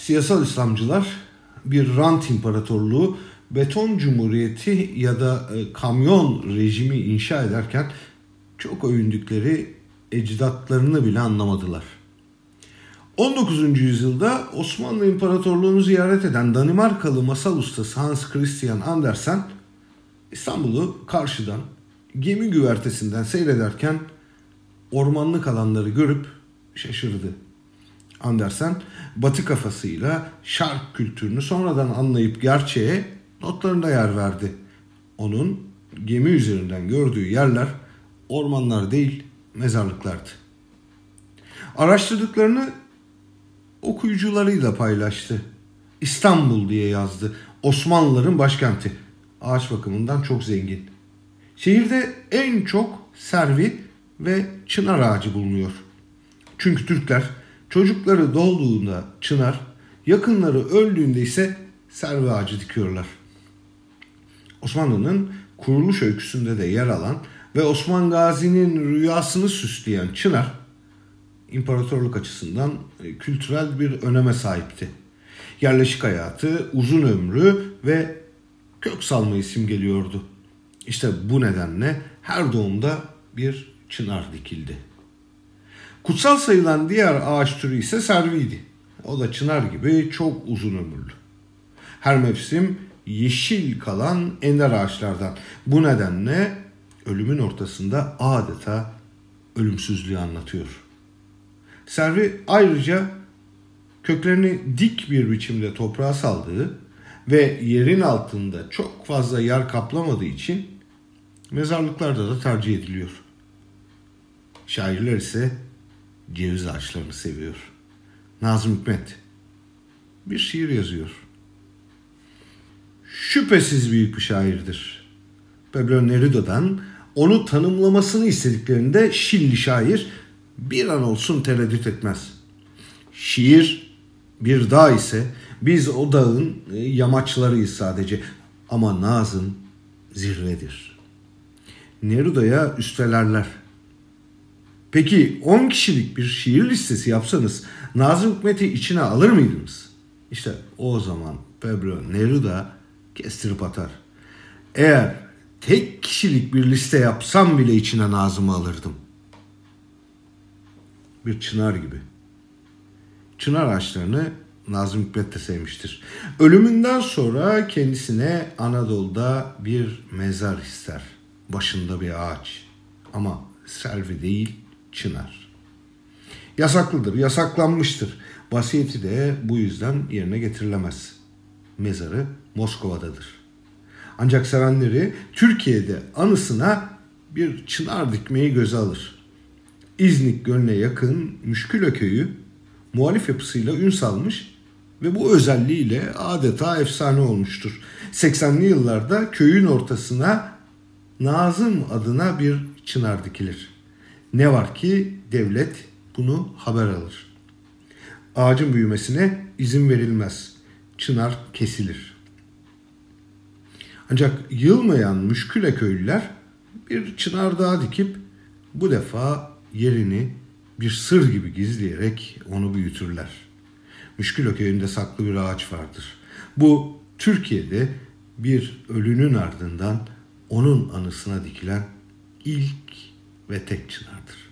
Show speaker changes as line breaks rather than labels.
Siyasal İslamcılar bir rant imparatorluğu, beton cumhuriyeti ya da e, kamyon rejimi inşa ederken çok övündükleri ecdatlarını bile anlamadılar. 19. yüzyılda Osmanlı İmparatorluğu'nu ziyaret eden Danimarkalı masal ustası Hans Christian Andersen İstanbul'u karşıdan gemi güvertesinden seyrederken ormanlık alanları görüp şaşırdı. Andersen batı kafasıyla şark kültürünü sonradan anlayıp gerçeğe notlarında yer verdi. Onun gemi üzerinden gördüğü yerler ormanlar değil mezarlıklardı. Araştırdıklarını okuyucularıyla paylaştı. İstanbul diye yazdı. Osmanlıların başkenti. Ağaç bakımından çok zengin. Şehirde en çok servi ve çınar ağacı bulunuyor. Çünkü Türkler çocukları doğduğunda çınar, yakınları öldüğünde ise servi ağacı dikiyorlar. Osmanlı'nın kuruluş öyküsünde de yer alan ve Osman Gazi'nin rüyasını süsleyen çınar, imparatorluk açısından e, kültürel bir öneme sahipti. Yerleşik hayatı, uzun ömrü ve kök salmayı simgeliyordu. İşte bu nedenle her doğumda bir çınar dikildi. Kutsal sayılan diğer ağaç türü ise serviydi. O da çınar gibi çok uzun ömürlü. Her mevsim yeşil kalan ender ağaçlardan. Bu nedenle ölümün ortasında adeta ölümsüzlüğü anlatıyor. Servi ayrıca köklerini dik bir biçimde toprağa saldığı ve yerin altında çok fazla yer kaplamadığı için mezarlıklarda da tercih ediliyor. Şairler ise ceviz ağaçlarını seviyor. Nazım Hikmet bir şiir yazıyor. Şüphesiz büyük bir şairdir. Pablo Neruda'dan onu tanımlamasını istediklerinde Şilli şair bir an olsun tereddüt etmez. Şiir bir dağ ise biz o dağın e, yamaçlarıyız sadece ama Nazım zirvedir. Neruda'ya üstelerler. Peki 10 kişilik bir şiir listesi yapsanız Nazım Hikmet'i içine alır mıydınız? İşte o zaman Pablo Neruda kestirip atar. Eğer tek kişilik bir liste yapsam bile içine Nazım'ı alırdım. Bir çınar gibi. Çınar ağaçlarını Nazım Hikmet de sevmiştir. Ölümünden sonra kendisine Anadolu'da bir mezar ister. Başında bir ağaç. Ama selvi değil, çınar. Yasaklıdır, yasaklanmıştır. Vasiyeti de bu yüzden yerine getirilemez. Mezarı Moskova'dadır. Ancak sevenleri Türkiye'de anısına bir çınar dikmeyi göze alır. İznik Gölü'ne yakın Müşküle Köyü muhalif yapısıyla ün salmış ve bu özelliğiyle adeta efsane olmuştur. 80'li yıllarda köyün ortasına Nazım adına bir çınar dikilir. Ne var ki devlet bunu haber alır. Ağacın büyümesine izin verilmez. Çınar kesilir. Ancak yılmayan müşküle köylüler bir çınar daha dikip bu defa yerini bir sır gibi gizleyerek onu büyütürler. Müşküle köyünde saklı bir ağaç vardır. Bu Türkiye'de bir ölünün ardından onun anısına dikilen ilk ve tek çınardır.